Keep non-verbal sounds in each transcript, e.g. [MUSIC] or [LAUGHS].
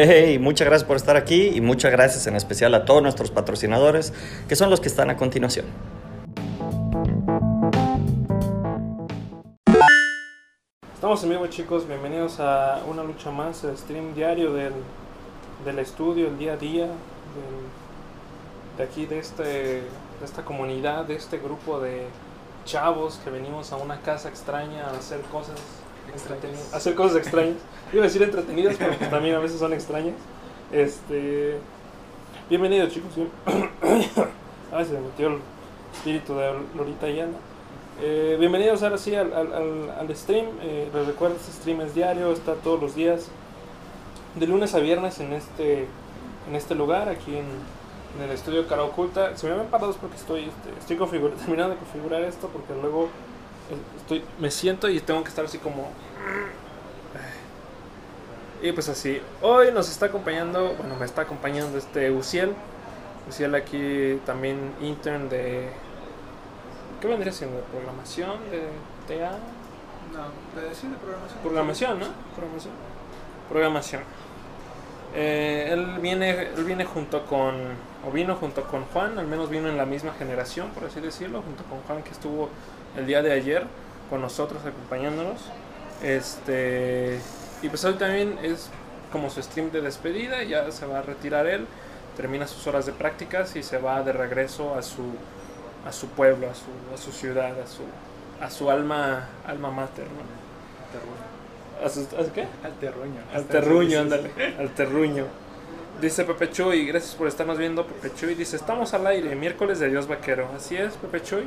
Hey, muchas gracias por estar aquí y muchas gracias en especial a todos nuestros patrocinadores, que son los que están a continuación. Estamos en vivo chicos, bienvenidos a una lucha más, el stream diario del, del estudio, el día a día, del- de aquí, de, este, de esta comunidad, de este grupo de chavos que venimos a una casa extraña a hacer cosas hacer cosas extrañas. Iba a decir entretenidas, pero pues también a veces son extrañas. Este, bienvenidos chicos. bien- [COUGHS] Ay, se me metió el espíritu de Lorita Ayala. Eh, bienvenidos ahora sí al, al, al- stream. Eh, les recuerdo, este stream es diario, está todos los días, de lunes a viernes en este, en este lugar, aquí en, el estudio Cara Oculta. Se me ven parados porque estoy, este, estoy [LAUGHS] terminando de configurar esto porque luego eh, estoy, me siento y tengo que estar así como... Y pues así, hoy nos está acompañando, bueno, me está acompañando este Uciel. Uciel aquí también intern de ¿Qué vendría siendo? ¿Programación? ¿De TA? No, de decir de programación. Programación, ¿no? Programación. Programación. Eh, él viene él viene junto con o vino junto con Juan, al menos vino en la misma generación, por así decirlo, junto con Juan que estuvo el día de ayer con nosotros acompañándonos. Este y pues hoy también es como su stream de despedida, ya se va a retirar él, termina sus horas de prácticas y se va de regreso a su a su pueblo, a su, a su ciudad, a su a su alma alma mater, ¿no? ¿A, su, ¿a qué? Al terruño. Al terruño, ándale, al terruño. Dice Pepe Chuy, gracias por estarnos viendo, Pepe Chuy. Dice, estamos al aire, miércoles de Dios Vaquero. Así es, Pepe Chuy.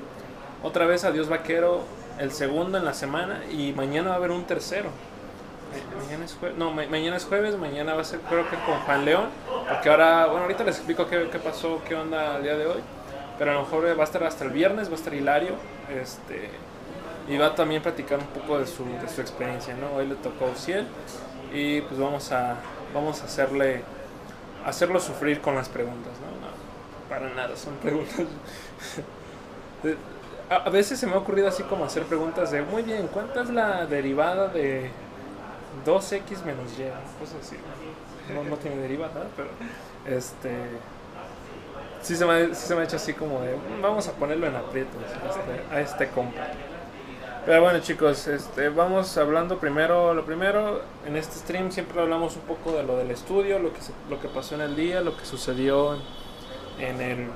Otra vez a Dios Vaquero, el segundo en la semana y mañana va a haber un tercero. Ma- Mañana es jueves, no, ma- mañana es jueves, mañana va a ser creo que con Juan León, porque ahora, bueno, ahorita les explico qué, qué pasó, qué onda el día de hoy, pero a lo mejor va a estar hasta el viernes, va a estar Hilario, este, y va a también platicar un poco de su, de su experiencia, ¿no? Hoy le tocó a Uciel y pues vamos a, vamos a hacerle, hacerlo sufrir con las preguntas, ¿no? No, para nada, son preguntas. [LAUGHS] a veces se me ha ocurrido así como hacer preguntas de, muy bien, ¿cuánta es la derivada de 2x menos y? Cosas así. No, no tiene derivada, pero este... Sí se, me, sí se me ha hecho así como de, "Mm, vamos a ponerlo en aprietos este, a este compa. Pero bueno chicos, este, vamos hablando primero, lo primero, en este stream siempre hablamos un poco de lo del estudio, lo que, se- lo que pasó en el día, lo que sucedió en el,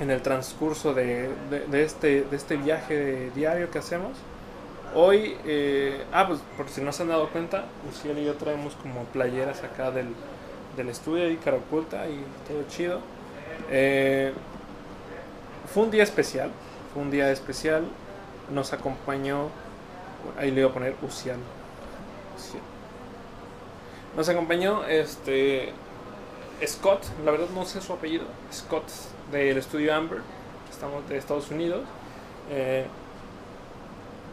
en el transcurso de- de este, de este viaje diario que hacemos. Hoy, eh, ah, pues por si no se han dado cuenta, Luciel y yo traemos como playeras acá del, del estudio y cara oculta y todo chido. Eh, fue un día especial, fue un día especial. Nos acompañó, ahí le iba a poner. Ucial. Nos acompañó este Scott, la verdad no sé su apellido, Scott del estudio Amber, estamos de Estados Unidos. Eh,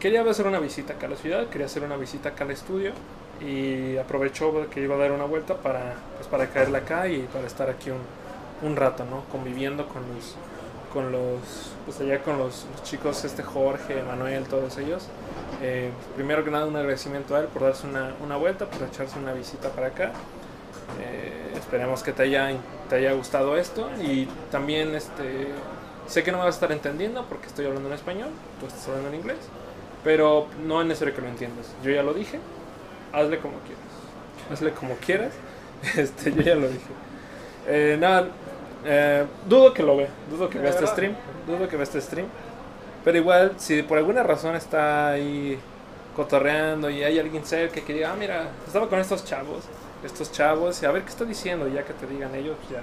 quería hacer una visita acá a la ciudad, quería hacer una visita acá al estudio y aprovechó que iba a dar una vuelta para, pues, para caerle acá y para estar aquí un, un rato, ¿no? Conviviendo con los, con los, pues allá con los, los chicos, este Jorge, Manuel, todos ellos. Eh, primero que nada un agradecimiento a él por darse una, una vuelta, por echarse una visita para acá. Eh, esperemos que te haya, te haya gustado esto y también este, sé que no vas a estar entendiendo porque estoy hablando en español, tú estás hablando en inglés, pero no es necesario que lo entiendas. Yo ya lo dije, hazle como quieras. Hazle como quieras, [LAUGHS] este, yo ya lo dije. Eh, nada, eh, dudo que lo vea, dudo que vea este stream, dudo que vea este stream. Pero igual, si por alguna razón está ahí cotorreando y hay alguien cerca que diga, ah, mira, estaba con estos chavos, estos chavos, y a ver qué está diciendo, y ya que te digan ellos, ya,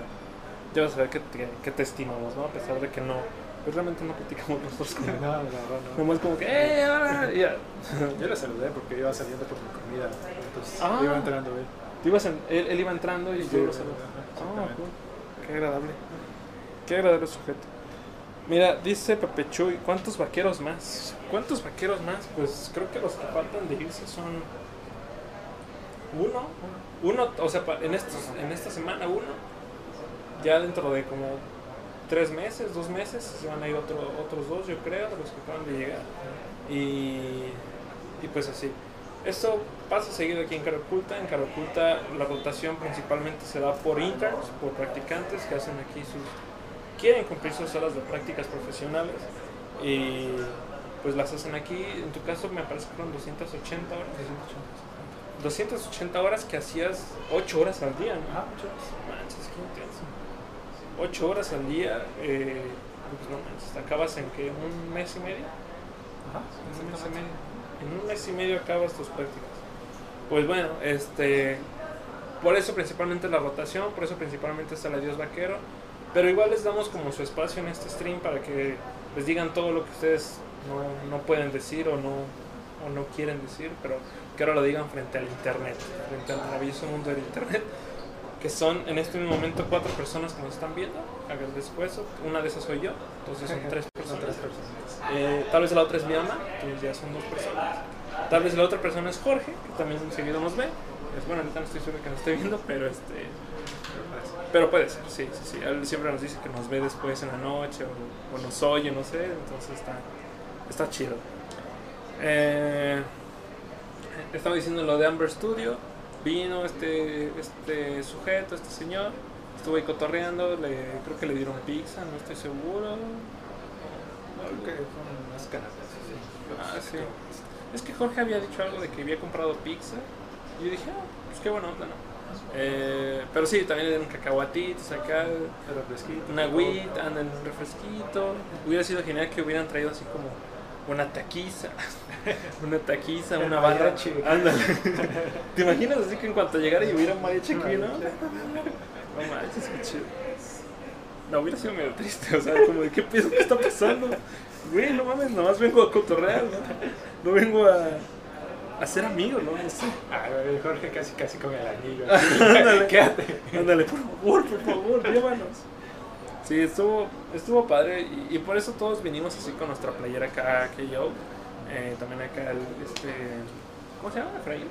ya vas a ver que te, que te estimamos, ¿no? A pesar de que no, pues realmente no platicamos nosotros con [LAUGHS] No, no. Nomás como que, ¡eh! Y ya. [LAUGHS] Yo le saludé porque iba saliendo por mi comida. Entonces Ah. iba entrando él. Tú ibas en- él, él iba entrando y Sí, yo lo saludé. Ah, cool. Qué agradable. Qué agradable sujeto. Mira, dice Pepe Chuy, ¿cuántos vaqueros más? ¿Cuántos vaqueros más? Pues creo que los que faltan de irse son uno, uno, o sea, en estos, en esta semana uno, ya dentro de como tres meses, dos meses, se van a ir otro, otros dos, yo creo, de los que acaban de llegar. Y, y pues así. Esto pasa seguido aquí en Cara Oculta. En Cara Oculta la rotación principalmente se da por interns, por practicantes que hacen aquí sus... quieren cumplir sus horas de prácticas profesionales y pues las hacen aquí. En tu caso me parece que fueron 280 horas. 280 horas que hacías 8 horas al día, ¿no? Ah, muchas gracias. Manches, qué intenso. 8 horas al día, eh, pues no manches, acabas en que un mes y medio. Ajá, En un mes y medio. En un mes y medio acabas tus prácticas. Pues bueno, este. Por eso principalmente la rotación, por eso principalmente está el Dios Vaquero. Pero igual les damos como su espacio en este stream para que les digan todo lo que ustedes no, no pueden decir o no, o no quieren decir, pero que ahora lo digan frente al internet, frente al maravilloso mundo del internet. Que son en este mismo momento cuatro personas que nos están viendo. Agradezco eso. Una de esas soy yo, entonces son [LAUGHS] tres Son personas. tres personas. Eh, tal vez la otra es mi ama, entonces ya son dos personas. Tal vez la otra persona es Jorge, que también seguido nos ve. Es, bueno, ahorita no estoy seguro que nos esté viendo, pero este. Pero puede ser, sí, sí, sí. Él siempre nos dice que nos ve después en la noche o, o nos oye, no sé, entonces está, está chido. Eh, estaba diciendo lo de Amber Studio. Vino este, este sujeto, este señor, estuvo ahí cotorreando, le, creo que le dieron pizza, no estoy seguro. Creo que unas. Ah, sí. Es que Jorge había dicho algo de que había comprado pizza. Y yo dije, ah, pues qué buena onda, ¿no? Eh, pero sí, también le dieron cacahuatitos acá, Pero fresquito. una agüita, andan un refresquito. Hubiera sido genial que hubieran traído así como una taquiza, [LAUGHS] una taquiza, una barra. Ándale. [LAUGHS] ¿Te imaginas así que en cuanto llegara y hubiera un mariachi aquí, no? No manches, qué chido. No, hubiera sido medio triste, o sea, como de qué pedo, qué está pasando. Güey, no mames, nomás vengo a cotorrear, ¿no? No vengo a, a ser amigo, ¿no? No sé. Ah, el Jorge casi casi con el anillo. [LAUGHS] Ándale. Quédate. Ándale, por favor, por favor, llévanos. Sí, estuvo, estuvo padre y, y por eso todos vinimos así con nuestra playera acá, que yo. Eh, también acá el, este, ¿cómo se llama? Efraín.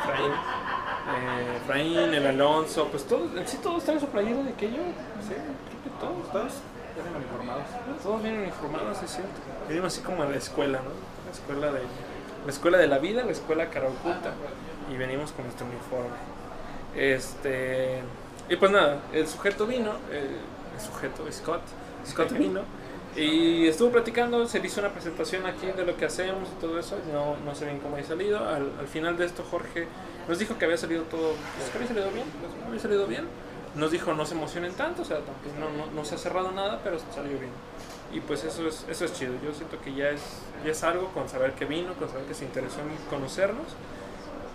Efraín. Eh, Efraín, el Alonso, pues todos, sí todos traen su playera de que yo. Sí, creo que todos. Todos vienen informados. Todos vienen uniformados, es cierto. Venimos así como a la escuela, ¿no? La escuela de, la escuela de la vida, la escuela cara oculta. Y venimos con nuestro uniforme. Este. Y pues nada, el sujeto vino, el sujeto, Scott. Scott vino. Y estuvo platicando, se hizo una presentación aquí de lo que hacemos y todo eso. No, no sé bien cómo había salido. Al, al final de esto, Jorge nos dijo que había salido todo. pues, que había salido bien. pues, había salido bien. Nos dijo no se emocionen tanto, o sea, no, no, no se ha cerrado nada, pero salió bien. Y pues eso es, eso es chido. Yo siento que ya es, ya es algo con saber que vino, con saber que se interesó en conocernos.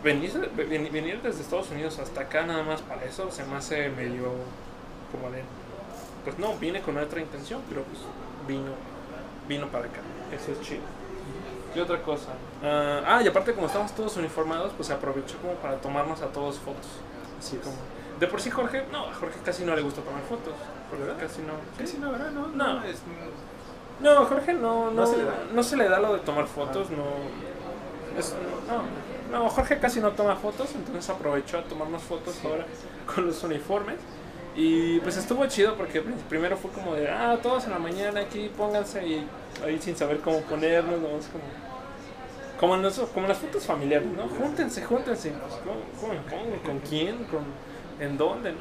Venir, ven- venir desde Estados Unidos hasta acá nada más para eso se me hace medio como de... Pues no, vine con otra intención, pero pues vino, vino para acá. Eso es chido. ¿Qué otra cosa? Ah, ah, y aparte como estamos todos uniformados, pues aprovechó como para tomarnos a todos fotos. Así como... De por sí Jorge, no, a Jorge casi no le gusta tomar fotos. Jorge ¿Verdad? casi no. Casi no, ¿verdad? No, No. no. Es, No, Jorge no, no, No se le da. no se le da lo de tomar fotos, no, es- no, no, Jorge casi no toma fotos, entonces aprovechó a tomarnos fotos ahora con los uniformes. Y pues estuvo chido porque pr- primero fue como de, ah, todos en la mañana aquí, pónganse y ahí sin saber cómo ponernos, como, como en, eso, como en las fotos familiares, ¿no? Júntense, júntense, pues, ¿cómo, cómo me pongo? ¿Con quién? ¿Con, ¿En dónde? ¿no?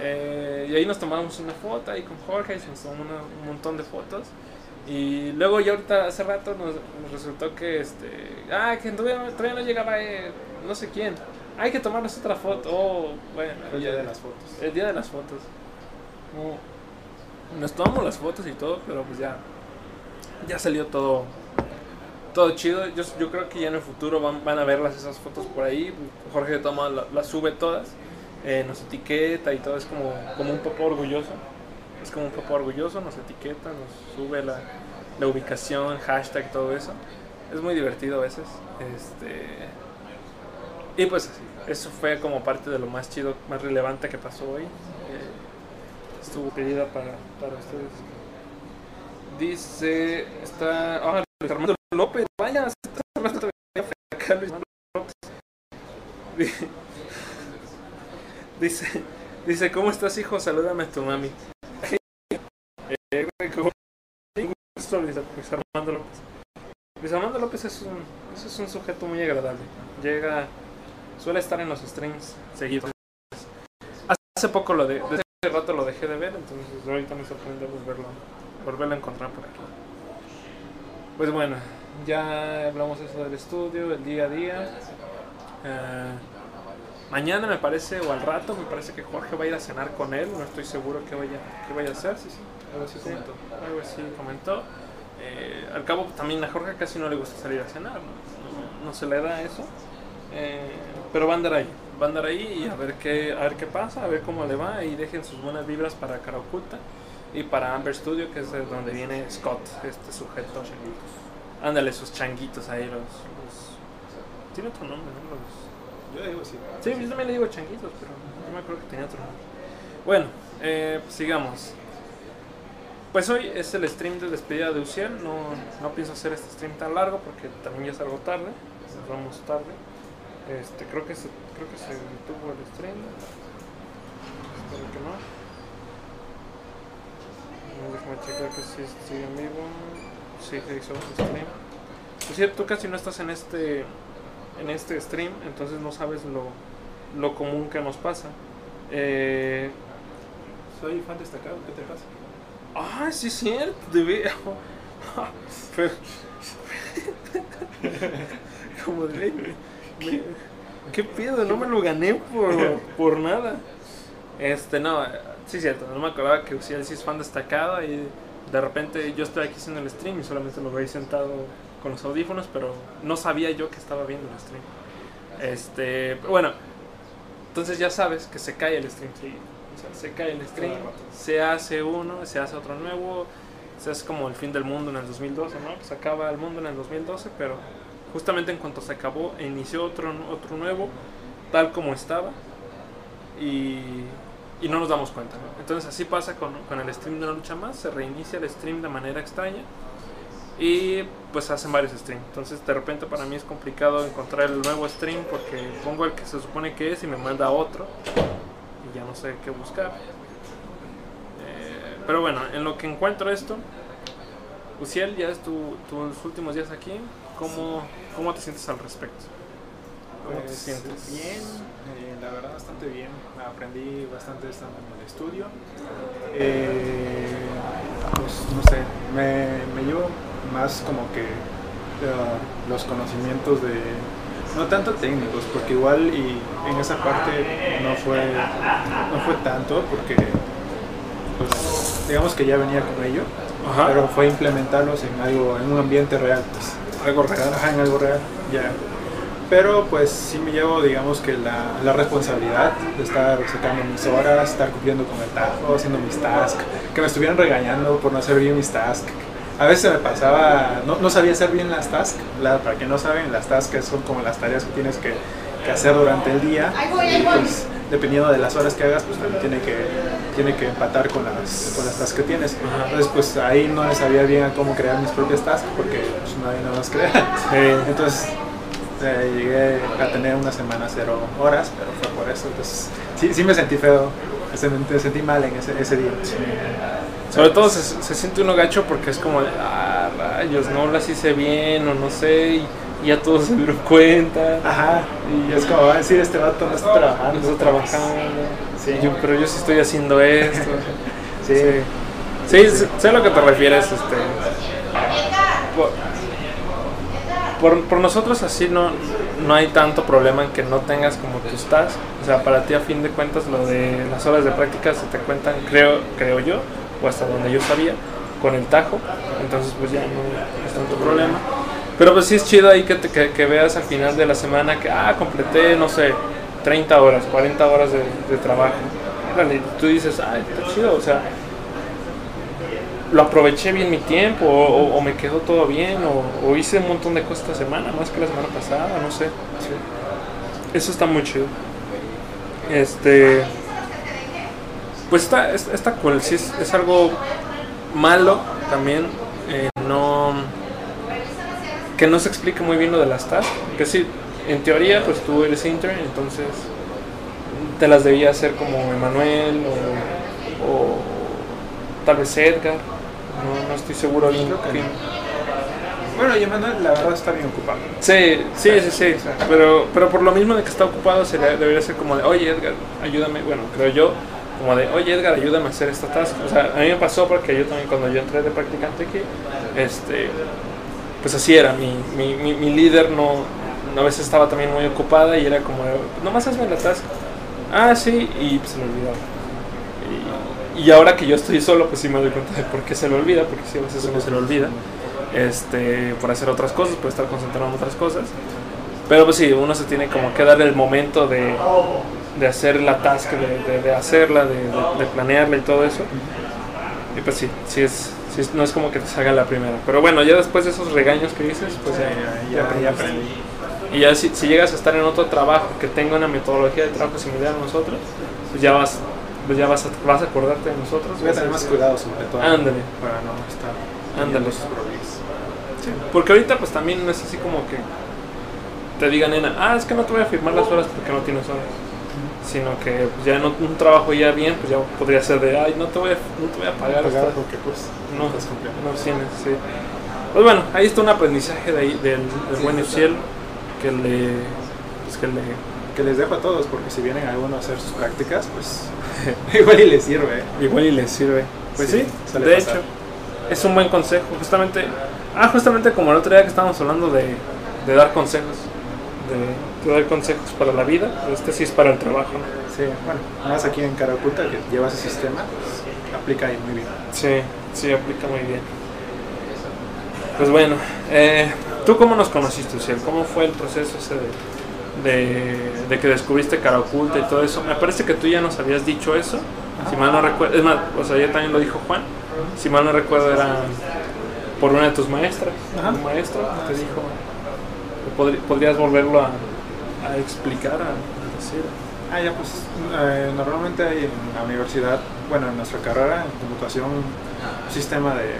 Eh, y ahí nos tomamos una foto ahí con Jorge, y nos tomamos una- un montón de fotos. Y luego ya ahorita hace rato nos, nos resultó que este ah que todavía, todavía no llegaba eh, no sé quién. Hay que tomarnos otra foto. Oh, bueno, el día de las fotos. el día de las fotos. No, Nos tomamos las fotos y todo, pero pues ya ya salió todo todo chido. Yo, yo creo que ya en el futuro van, van a verlas esas fotos por ahí. Jorge toma la- las sube todas, eh, nos etiqueta y todo. Es como, como un papá orgulloso. Es como un papá orgulloso, nos etiqueta, nos sube la, la ubicación, hashtag, todo eso. Es muy divertido a veces. Este, y pues eso fue como parte de lo más chido, más relevante que pasó hoy. Eh, estuvo pedida para, para ustedes. Dice, está... Ah, Luis Armando López, vaya, está hablando acá, Luis Armando López. Di- [LAUGHS] Dice, dice, ¿cómo estás hijo? Salúdame a tu mami. Eh, ¿cómo- Qué gusto, Luis Luis Armando López. Luis Armando López es un, es un sujeto muy agradable. Llega, suele estar en los streams seguidos. Hace poco lo de, desde hace rato lo dejé de ver, entonces ahorita me sorprende volverlo, volverlo a encontrar por aquí. Pues bueno, ya hablamos eso del estudio, el día a día. Eh, mañana me parece, o al rato, me parece que Jorge va a ir a cenar con él. No estoy seguro qué vaya, qué vaya a hacer. Sí, sí, algo así Sí, comentó. algo así comentó. Eh, al cabo, también a Jorge casi no le gusta salir a cenar, No- no se le da eso. Eh, pero va a andar ahí, va a andar ahí y a ver qué, a ver qué pasa, a ver cómo le va y dejen sus buenas vibras para Cara Oculta y para Amber Studio, que es de donde viene Scott, este sujeto. Ándale, sus changuitos ahí, los, los- Tiene otro nombre, ¿no? Los... Yo digo sí. Sí, yo también le digo changuitos, pero no me acuerdo que tenía otro nombre. Bueno, eh, sigamos. Pues hoy es el stream de despedida de Uciel. No, no pienso hacer este stream tan largo porque también ya es algo tarde. Nos vamos tarde. Este, creo que se, creo que se detuvo el stream. Espero que no. Déjame checar que sí sigue en vivo. Sí, se hizo el stream. Es cierto, casi no estás en este en este stream, entonces no sabes lo, lo común que nos pasa. Eh, Soy fan destacado, ¿qué te pasa? ah, sí es cierto, de ver- [LAUGHS] Pero- [LAUGHS] Como de ley, me- me- ¿Qué pedo? No me lo gané por, [LAUGHS] por nada. Este, no, sí es cierto, no me acordaba que Uciel sí es fan destacado y de repente yo estoy aquí haciendo el stream y solamente lo veis sentado con los audífonos, pero no sabía yo que estaba viendo el stream. Este, bueno, entonces ya sabes que se cae el stream. O sea, se cae el stream, se hace uno, se hace otro nuevo, se hace como el fin del mundo en el 2012, ¿no? Se acaba el mundo en el 2012, pero justamente en cuanto se acabó, inició otro, otro nuevo, tal como estaba, y, y no nos damos cuenta, ¿no? Entonces así pasa con, con el stream de una lucha más, se reinicia el stream de manera extraña, y pues hacen varios streams. Entonces de repente para mí es complicado encontrar el nuevo stream porque pongo el que se supone que es y me manda otro y ya no sé qué buscar. Eh, pero bueno, en lo que encuentro esto, Uciel, ya es tu, tus últimos días aquí. ¿Cómo, ¿Cómo te sientes al respecto? ¿Cómo te Pues, sientes? Bien, eh, la verdad bastante bien. Aprendí bastante estando en el estudio. Eh, pues no sé, me, me llevo más como que eh, los conocimientos de, no tanto técnicos, porque igual y en esa parte no fue, no fue tanto, porque pues digamos que ya venía con ello, Ajá. pero fue implementarlos en algo, en un ambiente real, pues. Algo real. Ajá, en algo real, ya. Pero pues sí me llevo, digamos que la, la responsabilidad de estar sacando mis horas, estar cumpliendo con el tajo, haciendo mis tasks, que me estuvieran regañando por no hacer bien mis tasks. A veces me pasaba, no, no sabía hacer bien las tasks, la- para quien no saben, las tasks son como las tareas que tienes que, que hacer durante el día. Y pues dependiendo de las horas que hagas, pues también tiene que, tiene que empatar con las, con las tasks que tienes. Ajá. Entonces pues ahí no le sabía bien cómo crear mis propias tasks porque pues nadie nada más crea. Sí. Entonces eh, llegué a tener una semana cero horas, pero fue por eso. Entonces sí, sí me sentí feo, me sentí mal en ese, ese día. Sobre todo se, se siente uno gacho porque es como ah, rayos, no las hice bien o no sé, y, y ya todos se dieron cuenta. Ajá, y es como va a decir este vato no está trabajando. No estoy trabajando. Sí. Yo- pero yo sí estoy haciendo esto. [LAUGHS] Sí, Sí, sé- sé a lo que te refieres. Este, por, por, nosotros así no, no hay tanto problema en que no tengas como tus tasks. O sea, para ti a fin de cuentas lo de las horas de práctica se te cuentan, creo, creo yo, o hasta donde yo sabía, con el tajo. Entonces pues ya no es tanto problema. Pero pues sí es chido ahí que, te- que, que veas al final de la semana que, ah, completé, no sé, 30 horas, 40 horas de, de trabajo. Órale, y tú dices, ah, está chido, o sea, lo aproveché bien mi tiempo, o, me quedó todo bien, o, o hice un montón de cosas esta semana, más que la semana pasada, no sé. Eso está muy chido. Este. Pues está, es- está cool, sí es, es algo malo también, eh, no. que no se explique muy bien lo de las tasks, que sí, en teoría, pues tú eres intern, entonces te las debía hacer como Emanuel o, o tal vez Edgar. No, no estoy seguro bien. Quién. Bueno, y Emanuel, la verdad, está bien ocupado. Sí, sí, sí, sí. Pero, pero por lo mismo de que está ocupado, sería, debería ser como de, oye Edgar, ayúdame. Bueno, creo yo, como de, oye Edgar, ayúdame a hacer esta task. O sea, a mí me pasó porque yo también cuando yo entré de practicante aquí, este, pues así era. Mi, mi, mi, mi líder no, a veces estaba también muy ocupada y era como, nomás hazme la task. Ah, sí, y pues se me olvidaba. Y, y ahora que yo estoy solo, pues sí me doy cuenta de por qué se le olvida, porque sí, a veces uno se le olvida este, por hacer otras cosas, por estar concentrado en otras cosas. Pero pues sí, uno se tiene como que dar el momento de, de hacer la task, de, de, de hacerla, de, planearla y todo eso. Y pues sí, sí es, sí es, no es como que te salga la primera. Pero bueno, ya después de esos regaños que dices, pues ya, ya, ya, ya aprendí. Y ya si, si, llegas a estar en otro trabajo que tenga una metodología de trabajo similar a nosotros, pues ya vas, pues ya vas, a, vas a acordarte de nosotros. Voy a tener más cuidado sobre todo. Ándale. Para no estar Ándale. Sí. Porque ahorita pues también no es así como que te diga nena, ah, es que no te voy a firmar las horas porque no tienes horas. Sino que pues, ya en un trabajo ya bien, pues ya podría ser de, ay, no te voy a, no te voy a pagar. pagar porque pues no, no tienes, sí. Pues bueno, ahí está un aprendizaje de ahí, del, del sí, buen Uciel que le, pues, que le... Que les dejo a todos, porque si vienen algunos a hacer sus prácticas, pues [LAUGHS] igual y les sirve. ¿eh? Igual y les sirve. Pues sí, sí de hecho, es un buen consejo. Justamente, ah, justamente como el otro día que estábamos hablando de, de dar consejos, de, de, dar consejos para la vida, este sí es para el trabajo. Sí, bueno, más aquí en Cara Oculta que lleva ese sistema, pues, aplica ahí muy bien. Sí, sí, aplica muy bien. Pues bueno, eh, ¿tú cómo nos conociste, Uciel? ¿Cómo fue el proceso ese de, de, de, que descubriste Cara Oculta y todo eso? Me parece que tú ya nos habías dicho eso, si mal no recuerdo, es más, o sea, ya también lo dijo Juan, si mal no recuerdo era por una de tus maestras, Ajá. un maestro te dijo, pod podrías volverlo a, a explicar, a, a, decir. Ah, ya, pues eh, normalmente hay en la universidad, bueno, en nuestra carrera, en computación, un sistema de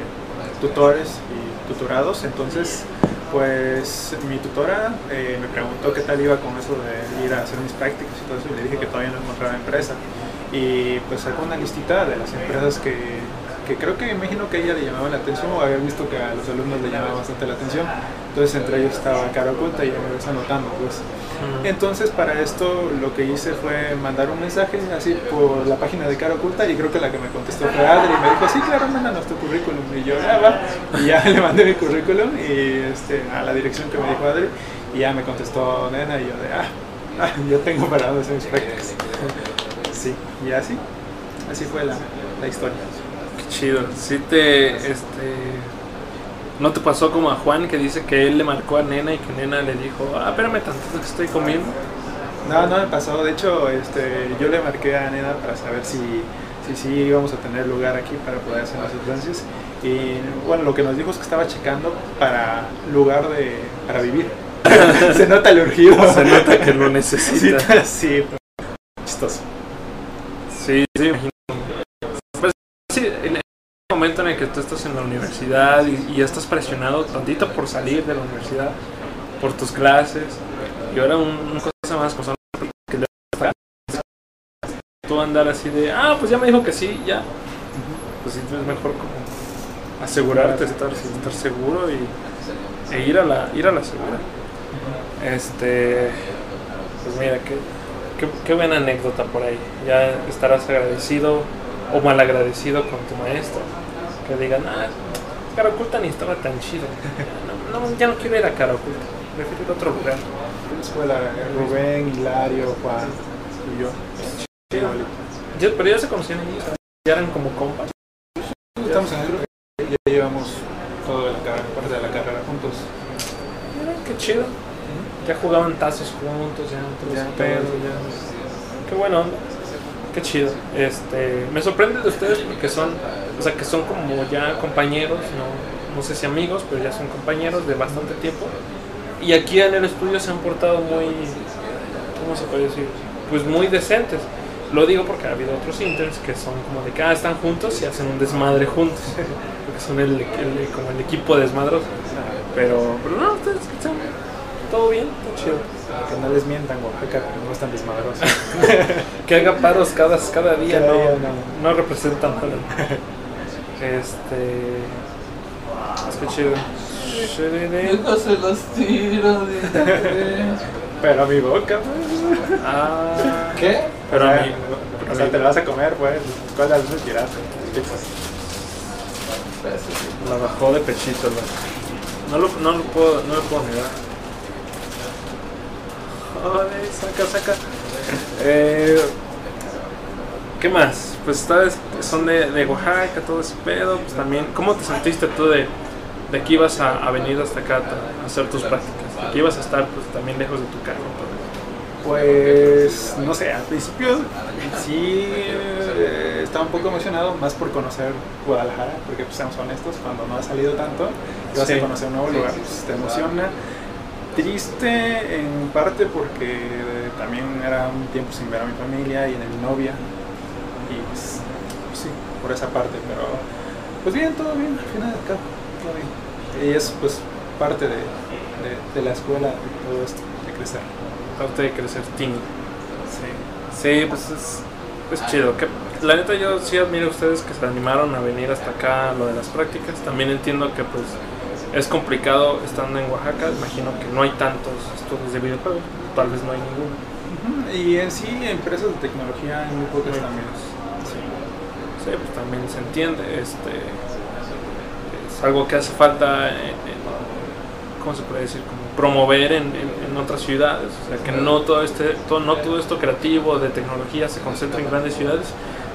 tutores y tutorados, entonces pues mi tutora eh, me preguntó qué tal iba con eso de ir a hacer mis prácticas y todo eso y le dije que todavía no encontraba empresa. Y pues sacó una listita de las empresas que, que creo que imagino que ella le llamaba la atención o había visto que a los alumnos le llamaba bastante la atención. Entonces entre ellos estaba cara oculta y ya me ves anotando pues entonces para esto lo que hice fue mandar un mensaje así por la página de cara oculta y creo que la que me contestó fue Adri. Y me dijo sí claro mándanos tu currículum y yo ya va y ya [LAUGHS] le mandé mi currículum y este, a la dirección que me dijo Adri. Y ya me contestó nena y yo de ah, ah yo tengo para hacer mis prácticas sí y así así fue la, la historia. Qué chido. Sí te este ¿No te pasó como a Juan que dice que él le marcó a Nena y que Nena le dijo, ah, espérame tantito que estoy comiendo? No, no me pasó. De hecho, este, yo le marqué a Nena para saber si, si, si íbamos a tener lugar aquí para poder hacer las sustancias. Y bueno, lo que nos dijo es que estaba checando para lugar de, para vivir. [LAUGHS] Se nota el urgido. [LAUGHS] Se nota que lo necesita. [LAUGHS] sí, chistoso. Sí, sí, imagino. Pues, sí, en, momento en el que tú estás en la universidad y, ya estás presionado tantito por salir de la universidad, por tus clases, y ahora un, una cosa más, cosa que le tú andar así de, ah, pues ya me dijo que sí, ya, pues es mejor como asegurarte, estar, estar seguro y, e ir a la, ir a la segura. Este, pues mira, qué, qué, qué buena anécdota por ahí, ya estarás agradecido o mal agradecido con tu maestro que digan, ah, cara oculta ni estaba tan chido. No, no, ya no quiero ir a cara oculta, prefiero ir a otro lugar. Escuela, Rubén, Hilario, Juan y yo. Yo pero ya se conocían ellos, ya eran como compas. Estamos en el grupo, ya llevamos toda la carrera, parte de la carrera juntos. Mira, qué chido. Ya jugaban tazos juntos, ya, ya pedos, ya. Qué bueno qué chido. Este, me sorprende de ustedes porque son, o sea, que son como ya compañeros, no, no sé si amigos, pero ya son compañeros de bastante tiempo. Y aquí en el estudio se han portado muy, ¿cómo se puede decir? Pues muy decentes. Lo digo porque ha habido otros interns que son como de que ah, están juntos y hacen un desmadre juntos. [LAUGHS] Porque son el, como el equipo desmadroso. Pero, pero no, ustedes todo bien, está chido. Que no les mientan, Oaxaca, no están desmadrosos. [LAUGHS] que haga paros cada, cada día, cada no, día no. no, representa nada. Este. Es que chido. Nunca se los tiro de. Pero a mi boca, pues. Ah. ¿Qué? Pero a sea, mí. O sea, te lo vas a comer, pues. ¿Cuál es la tiraste? La bajó de pechito, loco. No lo, no lo puedo, no lo puedo negar. Joder, saca, saca. Eh, ¿Qué más? Pues ustedes son de, de Oaxaca, todo ese pedo. Pues también, ¿cómo te sentiste tú de, de que ibas a, a venir hasta acá a hacer tus prácticas? De que ibas a estar pues, también lejos de tu casa. Pues, no sé, al principio sí eh, estaba un poco emocionado, más por conocer Guadalajara, porque pues seamos honestos, cuando no ha salido tanto vas Sí. a conocer un nuevo lugar, pues te emociona. Triste en parte porque eh, también era un tiempo sin ver a mi familia y a mi novia, y pues, sí, por esa parte, pero pues bien, todo bien, al final cabo, todo bien. Y es pues parte de, de, de la escuela, de todo esto, de crecer. Parte de crecer tímido. Sí. Sí, pues es, es chido. Que, la neta yo sí admiro a ustedes que se animaron a venir hasta acá a lo de las prácticas. También entiendo que pues es complicado estando en Oaxaca. Imagino que no hay tantos estudios de videojuegos. Tal vez no hay ninguno. Ujú, Y en sí, empresas de tecnología hay muy pocas también. Sí, pues también se entiende. Este, es algo que hace falta, en, en- ¿cómo se puede decir? Como promover en, en- en otras ciudades. O sea, que no todo, este, todo, no todo esto creativo de tecnología se concentra en grandes ciudades,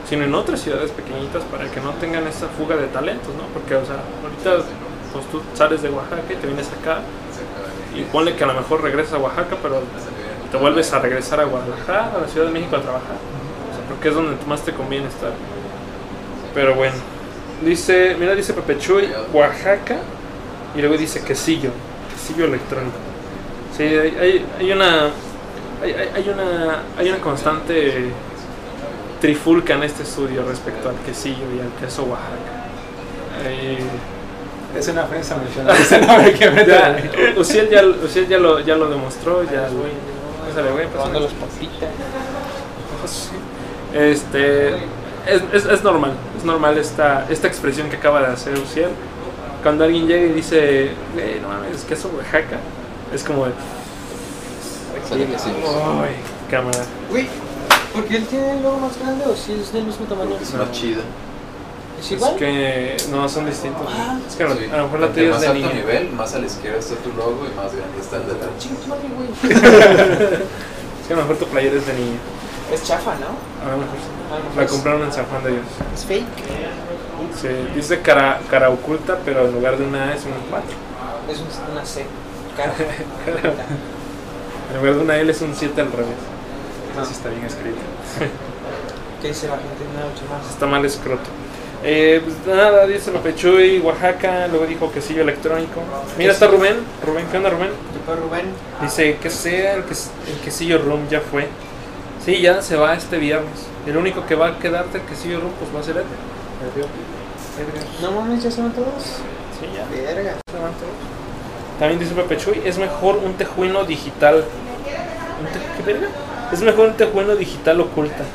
sino en otras ciudades pequeñitas para que no tengan esa fuga de talentos, ¿no? Porque, o sea, ahorita pues tú sales de Oaxaca y te vienes acá y ponle que a lo mejor regresas a Oaxaca, pero te vuelves a regresar a Guadalajara, a la Ciudad de México a trabajar. O sea, porque es donde más te conviene estar. Pero bueno, dice, mira, dice Pepe Chuy, Oaxaca, y luego dice quesillo, quesillo electrónico. Sí, hay, hay, una, hay- hay una, hay una constante trifulca en este estudio respecto al quesillo y al queso Oaxaca. Eh, Es una ofensa mencionar [LAUGHS] ese nombre que me ya, Uciel ya, Uciel ya lo, ya lo demostró, ya lo, Pásale, güey, pásale. los papitas. Este, es, es, es normal, es normal esta, esta expresión que acaba de hacer Uciel. Cuando alguien llega y dice, "Güey, no mames, queso Oaxaca, es como de. ¡ay, cámara! Güey, ¿por qué él tiene el logo más grande o si es del mismo tamaño? Es más chido. ¿Es Es igual? que no, son distintos. Ah, es que a lo- Sí. a lo mejor la tuya es más de alto niño. nivel, más a la izquierda está tu logo y más grande está el de la. [LAUGHS] Es que a lo mejor tu playera es de niño. Es chafa, ¿no? A lo mejor sí. La es- compraron en San Juan de Dios. Es fake. Sí, dice cara, cara oculta, pero en lugar de una A es una 4. Es un- una C. [LAUGHS] Cara. En lugar de una L es un 7 al revés. Así está bien escrito. [LAUGHS] ¿Qué dice la gente? Una más. Está mal escroto. Eh, pues nada, dice Chuy, Oaxaca, luego dijo quesillo electrónico. Mira, está Rubén. Rubén, ¿qué onda, Rubén? ¿Qué fue Rubén? Dice que sea el, ques- el quesillo room ya fue. Sí, ya se va este viernes. El único que va a quedarte el quesillo room pues va a ser Edgar. No mames, ya se van todos. Sí, ya. Verga. se van todos. También dice Pepe Chuy, es mejor un tejuino digital. ¿Un te- ¿Qué verga? Es mejor un tejuino digital oculta.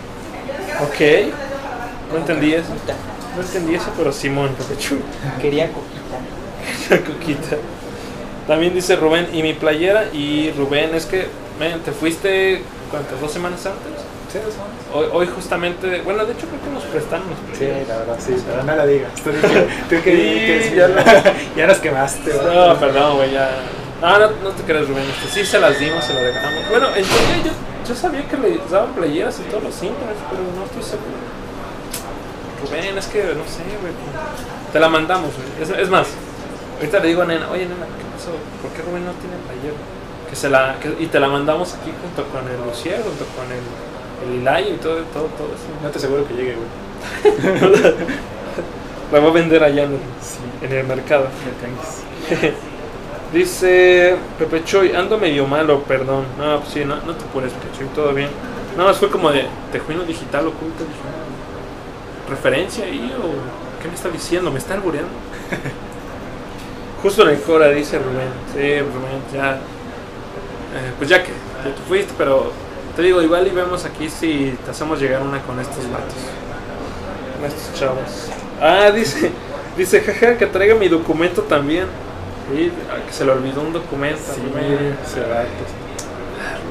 Ok. No entendí eso. No entendí eso, pero Simón, Pepe Chuy. Quería coquita. [LAUGHS] La coquita. También dice Rubén, y mi playera, y Rubén, es que, men, te fuiste, ¿cuántas? ¿Dos semanas antes? Sí, eso. Hoy, hoy justamente, bueno, de hecho creo que nos prestaron los Sí, playeras. la verdad, sí, pero no la digas. Tú que, tú que, Sí, ya, ya [LAUGHS] ya nos quemaste. güey. No, perdón, güey, ya. No, no, no te creas, Rubén, este, sí se las dimos, se las regalamos. Bueno, en teoría yo, yo sabía que le daban playeras y todos los síntomas, pero no estoy seguro. Rubén, es que, no sé, güey. Te la mandamos, güey. Es, es más, ahorita le digo a Nena, oye, Nena, ¿qué pasó? ¿Por qué Rubén no tiene playera? Que se la, que- y te la mandamos aquí junto con el Lucier, junto con el, el Hilayo y todo, todo, todo eso. No te aseguro que llegue, güey. [LAUGHS] La voy a vender allá en el, Sí, en el mercado. me. [LAUGHS] Dice Pepe Choy, ando medio malo, perdón. No, pues sí, no, no te apures, Pepe Choy, todo bien. Nada más fue como de tejuino digital oculto. "Ah, ¿referencia ahí o qué me está diciendo? ¿Me está albureando? [LAUGHS] Justo en el Cora, dice Rubén. Sí, Rubén, ya. eh, pues ya que, ya te fuiste, pero te digo, igual y vemos aquí si te hacemos llegar una con estos vatos. Con estos chavos. Ah, dice, [LAUGHS] Dice, jaja, que traiga mi documento también. Ah, que se le olvidó un documento. Sí, se va,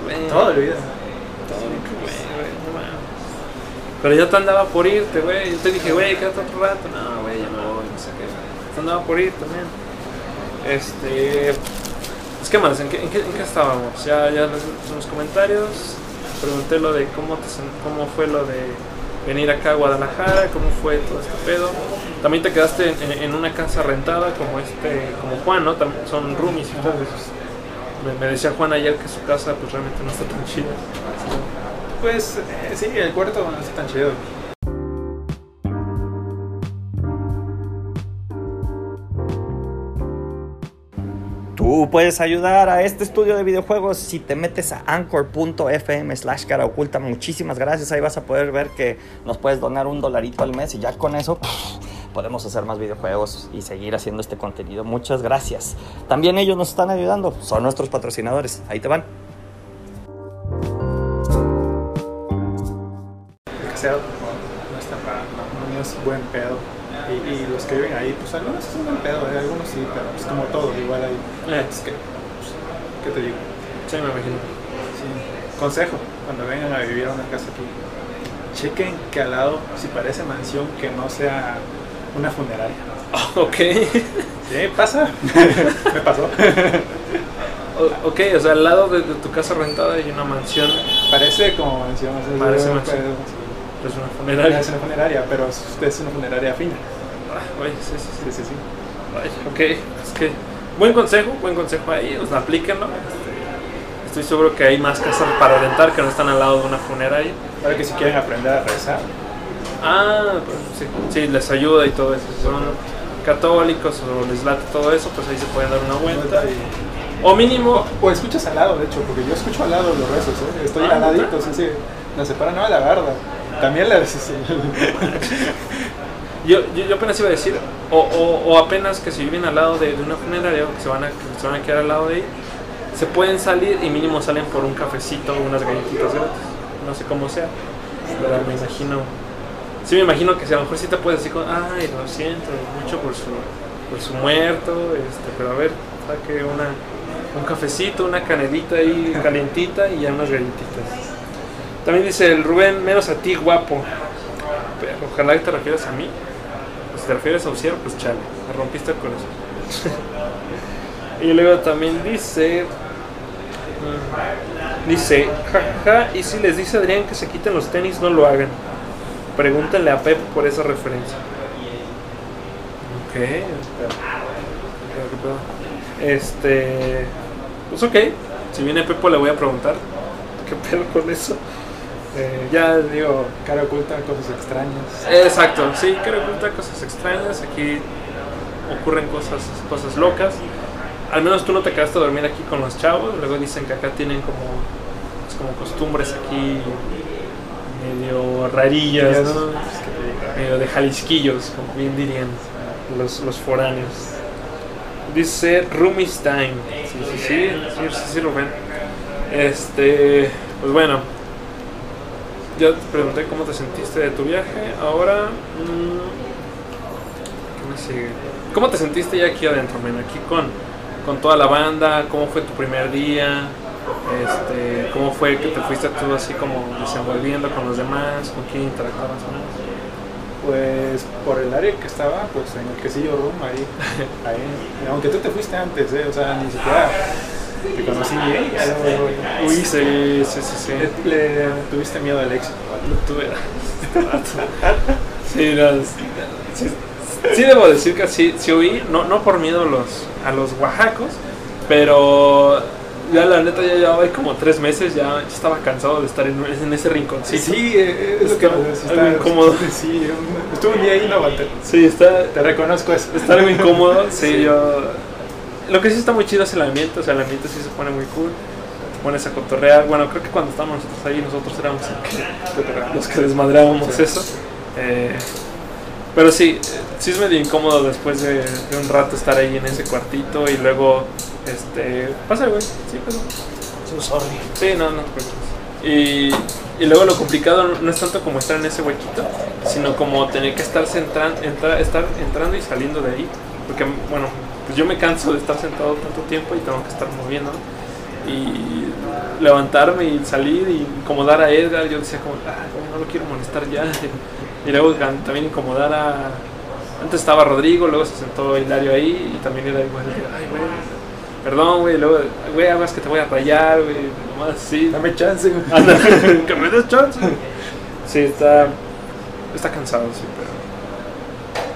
Rubén. pues, Todo olvida. Todo lo que, güey, güey, no mames. Pero yo te andaba por irte, güey. Yo te dije, güey, quédate otro rato. No, güey, ya me voy, no sé qué. Te andaba por ir también. Este. Pues, ¿qué más? ¿En qué, en qué, estábamos? Ya, ya en los comentarios. Pregunté lo de cómo, te, cómo fue lo de venir acá a Guadalajara, cómo fue todo este pedo. También te quedaste en, una casa rentada como este, como Juan, ¿no? Tam- son roomies eso. Me, me decía Juan ayer que su casa pues realmente no está tan chida. Pues eh, sí, el cuarto no está tan chido. Tú puedes ayudar a este estudio de videojuegos si te metes a anchor.fm slash cara oculta. Muchísimas gracias. Ahí vas a poder ver que nos puedes donar un dolarito al mes y ya con eso podemos hacer más videojuegos y seguir haciendo este contenido. Muchas gracias. También ellos nos están ayudando. Son nuestros patrocinadores. Ahí te van. Casero no, no está para, no, no es buen pedo. Y, y los que viven ahí, pues algunos es un buen pedo, ¿eh? algunos sí, pero es como todo, igual hay. Eh. Es que, pues, ¿qué te digo? Sí, me imagino. Sí. Consejo, cuando vengan a vivir a una casa aquí, chequen que al lado, si parece mansión, que no sea una funeraria. [LAUGHS] ok. Sí, pasa. [LAUGHS] Me pasó. O- ok, o sea, al lado de, de tu casa rentada hay una mansión. Parece como mansión. o sea, Parece mansión. Es una funeraria. Es una funeraria, pero es una funeraria fina. Ah, oye, sí, sí, sí. Sí, sí. Ay, ok, es que buen consejo, buen consejo ahí, o sea, aplíquenlo. Este, estoy seguro que hay más casas para rentar que no están al lado de una funeraria. Ahora que si quieren aprender a rezar, Ah, pues sí, sí, les ayuda y todo eso. Si son católicos o les late todo eso, pues ahí se pueden dar una vuelta. y- O mínimo, O escuchas al lado, de hecho, porque yo escucho al lado los rezos, ¿eh? Estoy Ah, al sí, sí. Nos separan, no, la barda. También la sí. [LAUGHS] yo, yo, apenas iba a decir, o, o, apenas que si viven al lado de, de una funeraria o que se, van a, se van a quedar al lado de ahí, se pueden salir y mínimo salen por un cafecito o unas galletitas gratis. No sé cómo sea, pero me imagino. Sí, me imagino que si a lo mejor sí te puedes decir, como, ay, lo siento mucho por su, por su muerto, este, pero a ver, saque una, un cafecito, una canelita ahí calientita y ya unas galletitas. También dice el Rubén, menos a ti, guapo. Pero ojalá que te refieras a mí. Pues si te refieres a Uciero, pues chale, me rompiste el corazón. [LAUGHS] y luego también dice. mm, Dice, jaja, y si les dice Adrián que se quiten los tenis, no lo hagan. Pregúntenle a Pep por esa referencia. Ok. Este. Pues ok, si viene Pepo le voy a preguntar. [LAUGHS] ¿Qué pedo con eso? Eh, ya digo, Cara oculta, cosas extrañas. Exacto, sí, que oculta cosas extrañas. Aquí ocurren cosas, cosas locas. Al menos tú no te quedaste a dormir aquí con los chavos. Luego dicen que acá tienen como, pues, como costumbres aquí medio rarillas, ¿no? pues, medio de jalisquillos, como bien dirían los, los foráneos. Dice. Sí, sí, sí, sí, sí, sí, Rubén. Este, pues bueno, ya te pregunté cómo te sentiste de tu viaje. Ahora, mm, ¿qué me sigue? ¿Cómo te sentiste ya aquí adentro, men? Aquí con, con toda la banda. ¿Cómo fue tu primer día? Este, ¿Cómo fue que te fuiste tú así como desenvolviendo con los demás? ¿Con quién interactuabas más? Pues por el área que estaba, pues en el quesillo room, ahí, ahí. Aunque tú te fuiste antes, ¿eh? O sea, ni siquiera te conocí luego- Sí, sí, sí, sí. Le, le tuviste miedo al éxito. Lo tuve. Sí, no, sí, sí debo decir que sí, sí huí, no, no por miedo a los, a los oaxacos, pero ya la neta ya llevaba como tres meses, ya, ya estaba cansado de estar en, en ese rinconcito. Sí, eh, es lo que algo incómodo. [LAUGHS] Sí, estuve un día ahí y no aguanté. Sí, está, Te reconozco eso. está algo incómodo, sí, yo... Lo que sí está muy chido es el ambiente, o sea, el ambiente sí se pone muy cool. Te pones a cotorrear. Bueno, creo que cuando estábamos nosotros ahí, nosotros éramos que- los que desmadrábamos Sí. eso. Eh, pero sí, sí es medio incómodo después de, de un rato estar ahí en ese cuartito y luego, este, pasa, güey, sí, pasa. So sorry. Sí, no, no te. Y, Y luego lo complicado no- es tanto como estar en ese huequito, sino como tener que estar, entra- estar entrando y saliendo de ahí. Porque, bueno, pues yo me canso de estar sentado tanto tiempo y tengo que estar moviendo. Y levantarme y salir y incomodar a Edgar, yo decía como, ah, no lo quiero molestar ya. [LAUGHS] Y luego también incomodar a... Antes estaba Rodrigo, luego se sentó Hilario ahí y también era igual. Ay, güey, perdón, güey, luego, güey, hagas que te voy a rayar, güey, nomás así. Dame chance, güey. Anda, [LAUGHS] que me des chance. Sí, está, está cansado, sí, pero...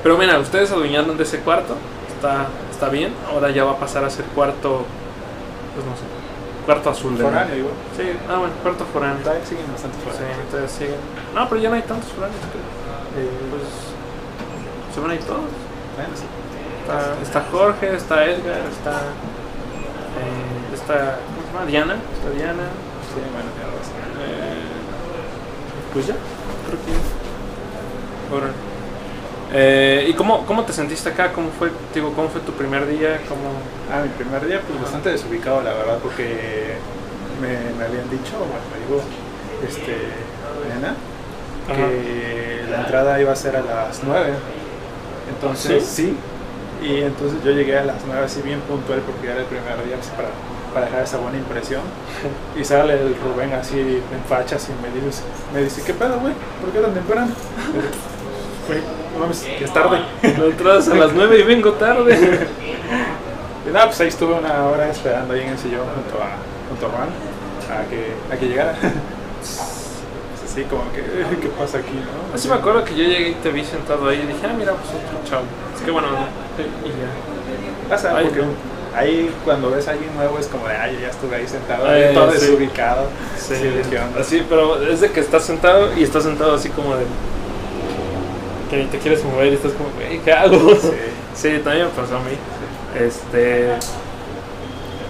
Pero mira, ustedes adueñaron de ese cuarto, está, está bien, ahora ya va a pasar a ser cuarto, pues no sé, cuarto azul. de Foráneo, igual. Sí, ah, bueno, cuarto foráneo. Todavía siguen bastante Sí, foráneos. entonces siguen. No, pero ya no hay tantos foráneos, creo. Eh, Pues se van a ir todos. bueno, sí. Está, está Jorge, está Edgar, está... eh, está ¿cómo se llama? Diana, está Diana. Sí, bueno. Eh, pues ya, creo que ya. Eh, ¿Y cómo, cómo te sentiste acá? ¿Cómo fue, digo, cómo fue tu primer día? ¿Cómo... Ah, mi primer día, pues bastante desubicado, la verdad, porque me, me habían dicho, bueno, me dijo, este, nena, que la entrada iba a ser a las 9. Entonces, sí. Y entonces yo llegué a las 9 así bien puntual porque era el primer día así para, para dejar esa buena impresión. Y sale el Rubén así en fachas y me dice, me dice ¿qué pedo, güey? ¿Por qué tan temprano? [LAUGHS] No mames, que es tarde. [LAUGHS] La entrada es a las 9 y vengo tarde. Y nada, pues ahí estuve una hora esperando ahí en el sillón junto a, junto a Juan a que, a que llegara. [LAUGHS] Pues así como que, [LAUGHS] ¿qué pasa aquí, no? Así me acuerdo que yo llegué y te vi sentado ahí y dije, ah, mira, pues otro chavo. Es que bueno, y ya. Pasa, Ay, porque no. ahí cuando ves a alguien nuevo es como de, ay, yo ya estuve ahí sentado, Ay, todo sí. desubicado. Sí, onda. así, pero es de que estás sentado y estás sentado así como de. Que ni te quieres mover y estás como, güey, ¿qué hago? [LAUGHS] Sí. También me pasó a mí. Este.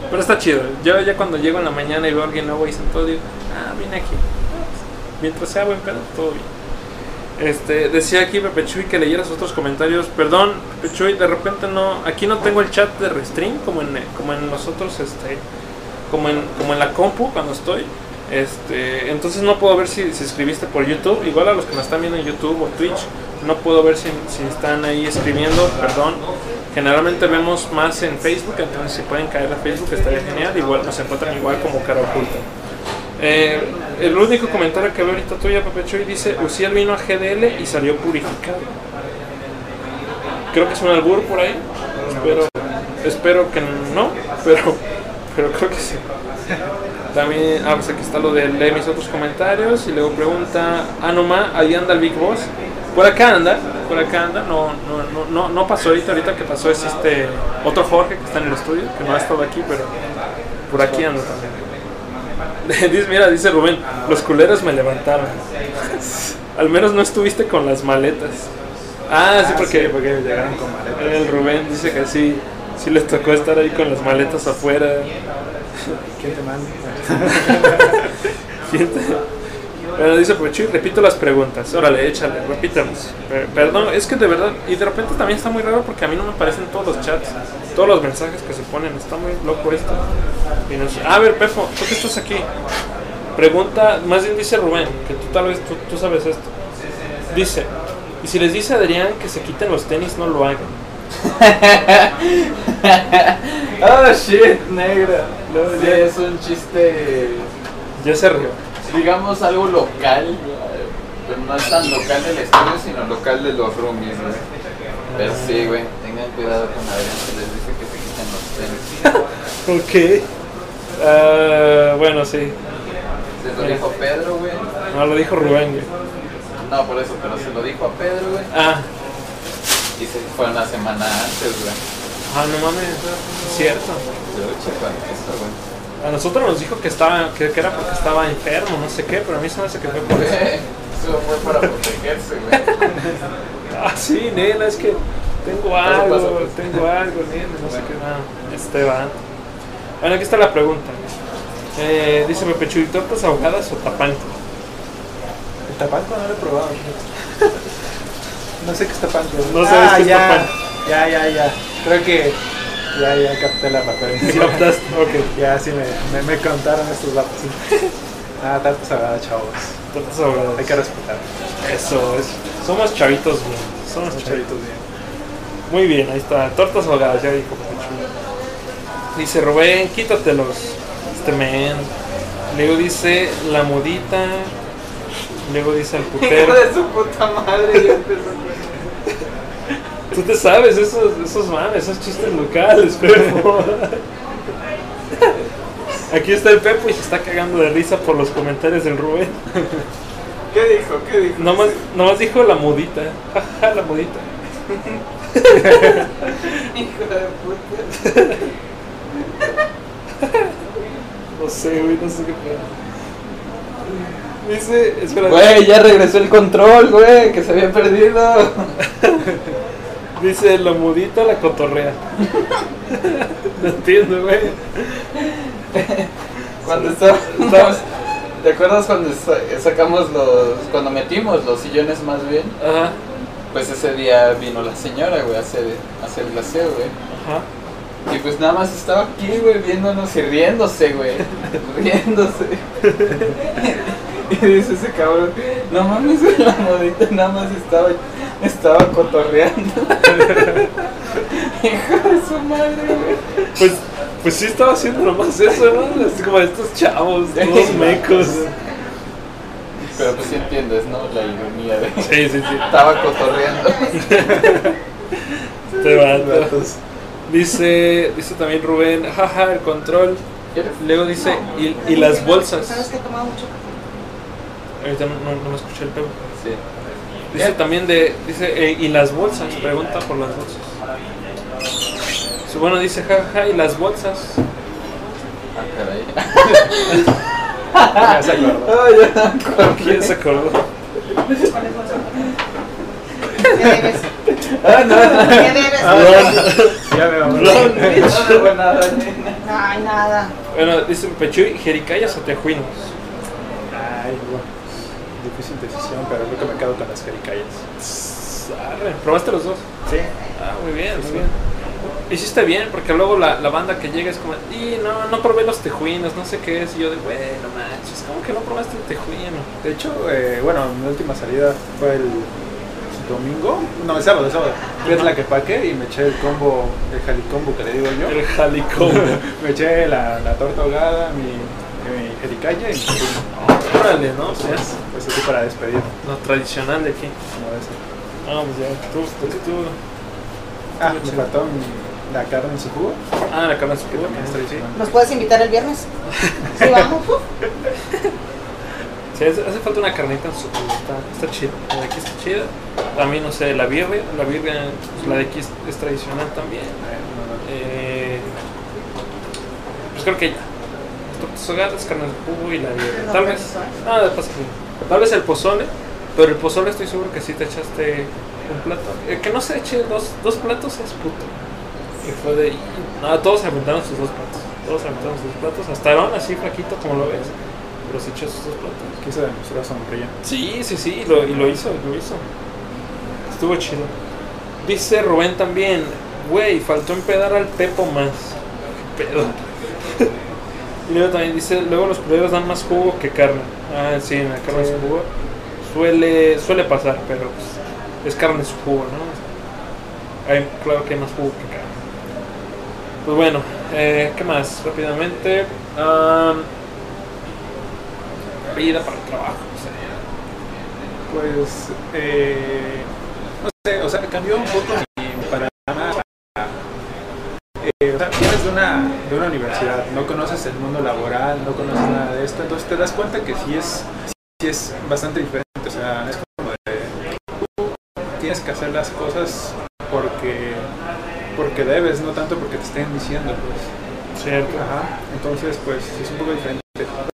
Pero está chido. Yo ya cuando llego en la mañana y veo a alguien nuevo ahí sentado, digo, ah, vine aquí. Mientras sea buen pedo, todo bien. Este, decía aquí Pepe Chuy que leyeras otros comentarios. Perdón, Pepe Chuy, de repente no. Aquí no tengo el chat de Restream como en, como en los otros, este. Como en, como en la compu cuando estoy. Este, entonces no puedo ver si, si escribiste por YouTube. Igual a los que nos están viendo en YouTube o Twitch, no puedo ver si, están ahí escribiendo, perdón. Generalmente vemos más en Facebook, entonces si pueden caer a Facebook estaría genial. Igual nos encuentran igual como cara oculta. Eh, el único comentario que veo ahorita tuya, Pepe Chuy, dice: Uciel vino a GDL y salió purificado. Creo que es un albur por ahí. Espero, espero que no, pero, pero creo que sí. También, ah, pues aquí está lo de leer mis otros comentarios. Y luego pregunta: Ah, no ma, ahí anda el Big Boss. Por acá anda, por acá anda. No, no, no, no, no pasó ahorita. Ahorita que pasó es este otro Jorge que está en el estudio, que no ha estado aquí, pero por aquí anda también. [LAUGHS] Dice, mira, dice Rubén, los culeros me levantaron. [LAUGHS] Al menos no estuviste con las maletas. Ah, sí, Ah, porque sí, porque llegaron con maletas. el Rubén dice que sí, sí les tocó estar ahí con las maletas afuera. ¿Quién te manda? [LAUGHS] ¿Quién te- Bueno, dice Pochi, repito las preguntas. Órale, échale, repítamos. Per- Perdón, es que de verdad, y de repente también está muy raro porque a mí no me aparecen todos los chats, todos los mensajes que se ponen. Está muy loco esto. Y no sé- A ver, Pefo, ¿tú qué estás aquí? Pregunta, más bien dice Rubén, que tú tal vez tú, tú sabes esto. Dice, y si les dice a Adrián que se quiten los tenis, no lo hagan. [LAUGHS] Oh shit, negra. Sí, es un chiste, Ya se rió. Digamos algo local, pero no es tan local del estudio, sino local de los roomies, güey. Pero sí, güey, tengan cuidado con Adrián, se les dice que se quiten los tenis. [LAUGHS] Ok. Ah, bueno, sí. Se lo dijo Pedro, güey. No, lo dijo Rubén, güey. No, por eso, pero se lo dijo a Pedro, güey. Ah, Y se fue una semana antes, güey. ah, no mames, es cierto. Yo checo eso, güey. A nosotros nos dijo que estaba, que, que era porque estaba enfermo, no sé qué, pero a mí se me hace que fue por eso. [LAUGHS] Eso fue para protegerse, güey. Ah, sí, nena, es que tengo algo, pues. tengo algo, nena, no sé qué. Ah, Esteban. Bueno, aquí está la pregunta. Eh, dice Pepe Chuy, ¿tortas ahogadas o tapanco? El tapanco no lo he probado. [LAUGHS] No sé qué es tapanco. No sabes qué es ya, tapanco. Ya, ya, ya. Creo que ya, ya capté la referencia. ¿Sí captaste? Ok. Ya, sí me, me, me contaron estos datos. Ah, tartas ahogadas, chavos. Tortas ahogadas. Hay que respetar. Eso, es. Somos chavitos bien. Somos chavitos. chavitos bien. Muy bien, ahí está. Tortas ahogadas, ya dijo. Dice Rubén, quítatelos. Este men. Luego dice la modita. Luego dice el [LAUGHS] Hijo putero. de su puta madre, ya empezó. Tú te sabes esos, esos mames, esos chistes locales, Pepo. Aquí está el Pepo y se está cagando de risa por los comentarios del Rubén. ¿Qué dijo? ¿Qué dijo? Nomás, nomás dijo la modita. La modita. Hijo de puta. No sé, güey, no sé qué pedo. Dice, espera, Güey, ya regresó el control, güey, que se había perdido. [LAUGHS] dice la modita la cotorrea. [LAUGHS] No entiendo, güey. Cuando estábamos. ¿Te acuerdas cuando sa- sacamos los. cuando metimos los sillones más bien? Ajá, Pues ese día vino la señora, güey, a hacer, a hacer el aseo, güey. ajá. Y pues nada más estaba aquí, güey, viéndonos y riéndose, güey. [LAUGHS] riéndose. [LAUGHS] [LAUGHS] y dice ese cabrón, no mames, [LAUGHS] la modita nada más estaba, estaba cotorreando. [LAUGHS] Hijo de su madre, güey. Pues, pues sí estaba haciendo nomás eso, ¿no? Así como estos chavos, todos mecos. Pero pues sí entiendes, ¿no? La ironía de... Sí, sí, sí. Estaba cotorreando. Te va. Vatos. Dice, dice también Rubén, jaja, el control. Luego dice, y, y las bolsas. ¿Sabes que he tomado mucho café? Ahorita no, no, no me escuché el pego. Sí. Dice también de, dice, eh, y las bolsas, pregunta por las bolsas. Sí, Bueno, dice, jaja, y las bolsas. Ah, caray. [LAUGHS] [LAUGHS] Ya se acordó. Ya acordé. ¿Quién se acordó? ¿Qué debes? Ah, no, no. ¿Qué debes? Ya veo. No debo [LAUGHS] nada, nena. Ay, nada. Bueno, dice Pechuy, jericayas o tejuinos. Ay, bueno. Difícil decisión, pero creo que me quedo con las jericayas. Arre, ¿Probaste los dos? Sí. Ah, muy bien, muy bien. Hiciste bien, porque luego la, la banda que llega es como, y no, no probé los tejuinos, no sé qué es. Y yo de, güey, no manches, ¿cómo que no probaste el tejuino? De hecho, eh, bueno, mi última salida fue el domingo, no, el sábado, el sábado. Fui a Tlaquepaque y me eché el combo, el jalicombo que le digo yo. El jalicón. [LAUGHS] me eché la, la torta ahogada, mi, mi jericaya y mi tejuino. Órale, ¿no? Pues, Pues, pues así para despedir. lo tradicional de aquí. como eso. Ah, pues ya, tú, tú, tú. Ah, me faltó mi- la carne en su jugo. Ah, la carne que también es tradicional. ¿Nos puedes invitar el viernes? [LAUGHS] Sí, vamos. Sí, hace, hace falta una carnita en su jugo, está, está chida. La de aquí está chida. A mí, no sé, la birria, la birria, pues la de aquí es, es tradicional también. Eh, no, no. Eh, pues creo que ya. Ahogadas, carne de jugo y la. No, Tal vez. ¿eh? Ah, de paso, sí. Tal vez el pozole, pero el pozole estoy seguro que sí te echaste un plato. El que no se eche dos, dos platos es puto. Y fue de. y- No, todos se aventaron sus dos platos. Todos se aventaron sus dos platos. Hasta Aaron, así flaquito como lo ves. Pero se echó sus dos platos. Quiso demostrar sonrilla. Sí, sí, sí, y lo, y lo hizo, lo hizo. Estuvo chido. Dice Rubén también, güey, faltó empedar al Pepo más. ¿Qué pedo? Y luego también dice, luego los culeros dan más jugo que carne. Ah, sí, en la carne Sí. su jugo. Suele, suele pasar, pero pues, es carne su jugo, ¿no? Hay, claro que hay más jugo que carne. Pues bueno, eh, ¿qué más? Rápidamente. Am, vida para el trabajo, o sea, Pues, eh, no sé, o sea, cambió un poco. Eh, o sea, vienes de una, de una universidad, no conoces el mundo laboral, no conoces nada de esto, entonces te das cuenta que sí es, sí es bastante diferente. O sea, es como de. Tú tienes que hacer las cosas porque, porque debes, no tanto porque te estén diciendo, pues. Cierto. Ajá, entonces pues es un poco diferente.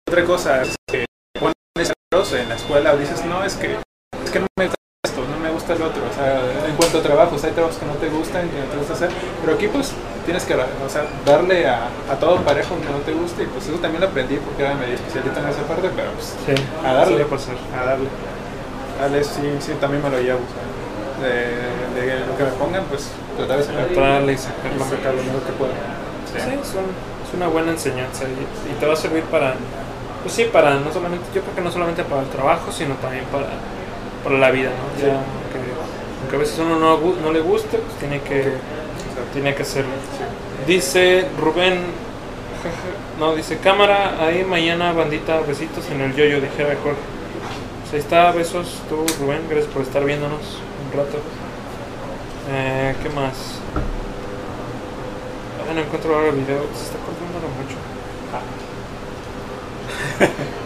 Otra cosa es que pones en la escuela, dices, no, es que, es que no me gusta esto, no me gusta el otro, o sea, en cuanto a trabajos, hay trabajos que no te gustan, que no te gusta hacer, pero aquí pues tienes que o sea, darle a, a todo parejo que no te guste, y pues eso también lo aprendí porque era medio especialista en esa parte, pero pues Sí, a darle, suele pasar. a darle. Darle, sí, sí, también me lo llevo, o sea, de, de lo que me pongan, pues tratar de sacar, Entrarle y sacarlo. sacar lo mejor que pueda. Sí, es, un- es una buena enseñanza y, y te va a servir para, Pues sí, para no solamente, yo creo que no solamente para el trabajo, sino también para, para la vida, ¿no? Sí. Ya, aunque, a veces uno no, no le guste, pues tiene que, tiene que hacerlo. Dice Rubén, [LAUGHS] no, dice cámara, ahí mañana bandita, besitos en el yoyo, dijera Jorge. Pues ahí está, besos tú Rubén, gracias por estar viéndonos un rato. Eh, ¿Qué más? Ah, no encuentro ahora el video, se está cortando mucho. [LAUGHS]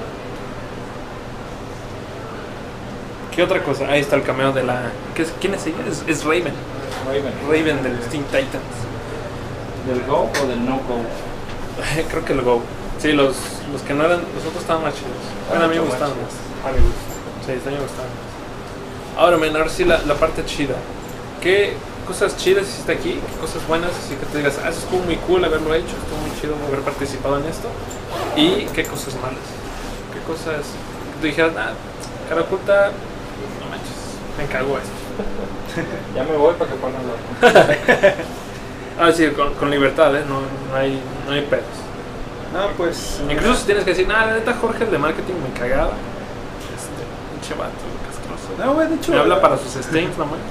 ¿Qué otra cosa? Ahí está el cameo de la... ¿qué es- ¿Quién es ella? Es Raven. Raven del Teen Titans. ¿Del Go o del No Go? Creo que el Go. Sí, los, los que no eran... Los otros estaban más chidos. Bueno, a mí me gustaban más. A mí. Sí, a mí me gustaban más. Ahora, men, ahora sí la, la parte chida. ¿Qué cosas chidas hiciste aquí? ¿Qué cosas buenas? Así que te digas, ah, eso estuvo muy cool haberlo hecho, estuvo muy chido haber participado en esto. ¿Y qué cosas malas? ¿Qué cosas tú dijeras, ah, cara oculta, no manches, me cago esto? Ya me voy para que pongan los... [LAUGHS] Ah, sí, con, con libertad, ¿eh? No, no, hay, no hay pedos. No, pues. Incluso si tienes que decir, nada, la neta Jorge el de marketing me cagaba. Este, pinche vato, castroso. No, güey, de hecho. Me habla para sus streams nomás. [LAUGHS]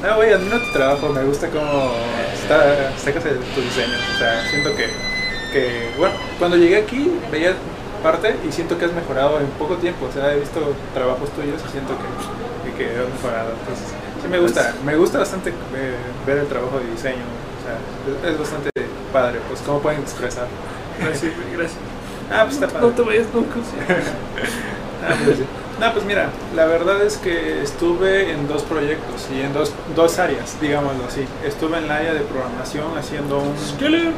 No, güey, admiro tu trabajo, me gusta cómo está, sacas tus diseños. O sea, siento que, que, bueno, cuando llegué aquí veía parte y siento que has mejorado en poco tiempo. O sea, he visto trabajos tuyos y siento que, que has mejorado. Entonces, sí me gusta, me gusta bastante eh, ver el trabajo de diseño. O sea, es, es bastante padre, pues, cómo pueden expresar. Gracias, gracias. Ah, pues está padre. No te vayas nunca. [LAUGHS] Ah, pues sí. No, pues mira, la verdad es que estuve en dos proyectos y en dos, dos áreas, digámoslo así. Estuve en el área de programación haciendo un... Killer.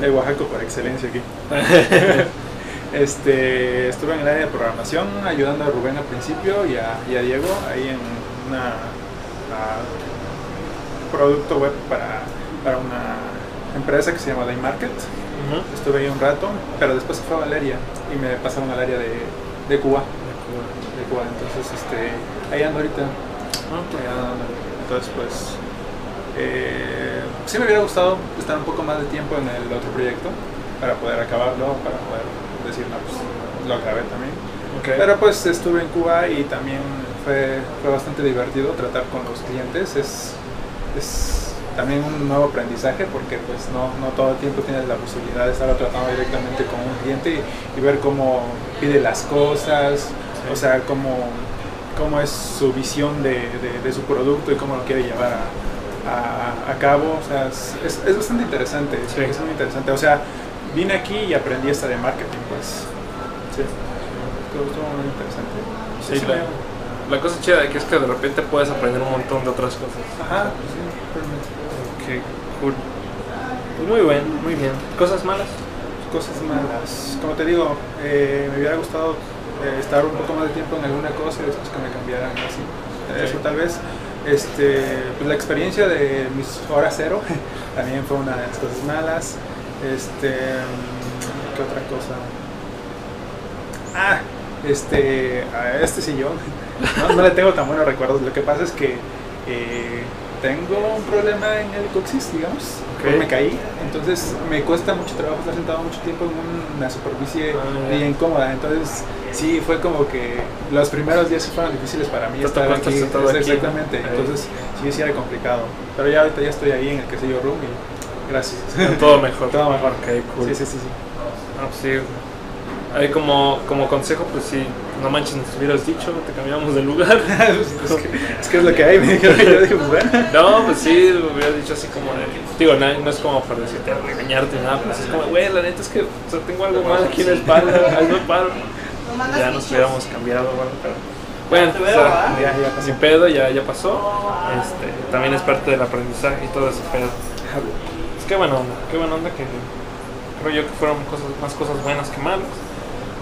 El Oaxaco por excelencia aquí. [LAUGHS] Este, estuve en el área de programación ayudando a Rubén al principio y a, y a Diego ahí en una a- producto web para, para una empresa que se llama Daymarket. Estuve ahí un rato, pero después se fue a Valeria y me pasaron al área de, de Cuba. De Cuba, entonces este, ahí ando ahorita. Ando. Entonces pues eh, sí me hubiera gustado estar un poco más de tiempo en el otro proyecto para poder acabarlo, para poder decir, no, pues lo acabé también. Pero pues estuve en Cuba y también fue, fue bastante divertido tratar con los clientes. Es, es también un nuevo aprendizaje porque pues no, no todo el tiempo tienes la posibilidad de estar tratando directamente con un cliente y, y ver cómo pide las cosas, o sea, cómo, cómo es su visión de, de- de su producto y cómo lo quiere llevar a, a- a cabo. O sea, es, es- es bastante interesante. Sí. Es muy interesante. O sea, vine aquí y aprendí esta de marketing, pues. Sí. Estuvo, estuvo muy interesante. Sí, la- La cosa chida de que es que de repente puedes aprender un montón de otras cosas. Ajá, pues sí, realmente. Qué cool. Pues muy bien, muy bien. ¿Cosas malas? Cosas malas. Como te digo, eh, me hubiera gustado eh, estar un poco más de tiempo en alguna cosa y después que me cambiaran así. Eso tal vez. Este, pues la experiencia de mis horas cero [LAUGHS] también fue una de las cosas malas. Este, mm, ¿qué otra cosa? Ah, este, a este sillón. [LAUGHS] No, no le tengo tan buenos recuerdos. Lo que pasa es que eh, tengo un problema en el coxis, digamos. Ok. Me caí, entonces me cuesta mucho trabajo estar sentado mucho tiempo en una superficie Ah, bien incómoda. Entonces, sí, fue como que los primeros días fueron difíciles para mí estar aquí. Exactamente. Entonces, sí, sí era complicado. Pero ya ahorita ya estoy ahí en el que sé yo room y gracias. Todo mejor. Todo mejor. Ok, cool. Sí, sí, sí. sí. Ah, pues sí. Ahí como, como consejo, pues sí, no manches, nos hubieras dicho, te cambiamos de lugar. [LAUGHS] es, que, es que es lo que hay, me dijeron. Yo dije, pues bueno. No, pues sí, lo hubiera dicho así como de. Digo, no, no es como para decirte regañarte nada, sí es como, güey, la neta es que o sea, tengo algo mal aquí en la espalda, hazme paro. Ya nos hubiéramos cambiado, bueno, pero. Bueno. Ya, ya pasó. sin pedo, ya, ya pasó. Este, también es parte del aprendizaje y todo ese pedo. Que buena onda, qué buena onda que creo yo que fueron cosas, más cosas buenas que malas.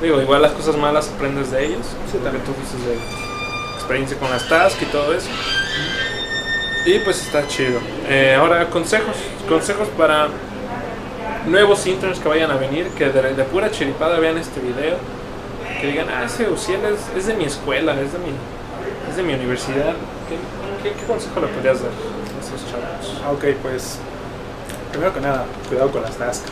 Digo, igual las cosas malas aprendes de ellas. Sí, también. tú dices de experiencia con las tasks y todo eso. Y pues está chido. Eh, ahora, consejos. Consejos para nuevos interns que vayan a venir, que de, de pura chiripada vean este video. Que digan, ah, ese Uciel es, es de mi escuela, es de mi, es de mi universidad. ¿Qué, qué, qué consejo le podrías dar a esos chavos? Ok, pues primero que nada, cuidado con las tasks.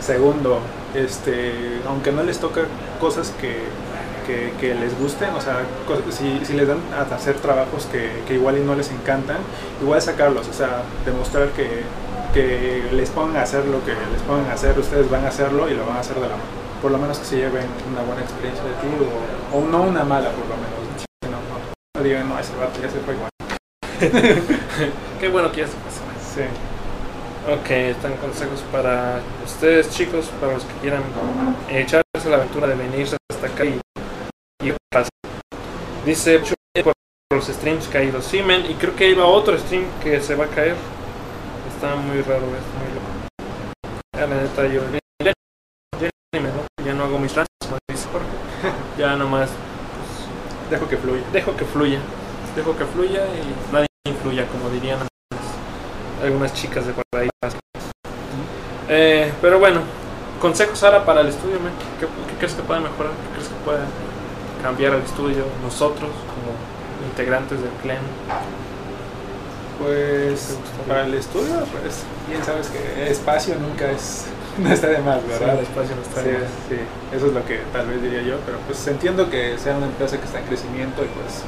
Segundo, este, aunque no les toca cosas que, que, que les gusten, o sea, cosas- si, si les dan a hacer trabajos que, que igual y no les encantan, igual sacarlos, o sea, demostrar que, que les pongan a hacer lo que les pongan a hacer, ustedes van a hacerlo y lo van a hacer de la mano. Por lo menos que se lleven una buena experiencia de ti o, o no una mala, por lo menos. No, no, no digan, no, ese vato ya se fue igual. [LAUGHS] Qué bueno que ya se pasó. Sí. Ok, están consejos para ustedes chicos, para los que quieran echarse la aventura de venirse hasta acá y, y pasar. Dice por los streams caídos. Sí, men, y creo que iba otro stream que se va a caer. Está muy raro esto, muy loco. Ya la neta yo ya, ya no hago mis trans, como dice Jorge. [LAUGHS] Ya nomás pues, Dejo que fluya. dejo que fluya. Dejo que fluya y nadie influya, como dirían algunas, chicas de por ahí. Eh, pero bueno, consejos Sara para el estudio, men. ¿Qué, qué crees que puede mejorar? ¿Qué crees que puede cambiar el estudio nosotros como integrantes del clan? Pues para el estudio, pues bien sabes que espacio nunca es, [LAUGHS] no está de más, ¿verdad? el espacio no está Sí, de más. sí, eso es lo que tal vez diría yo, pero pues entiendo que sea una empresa que está en crecimiento y pues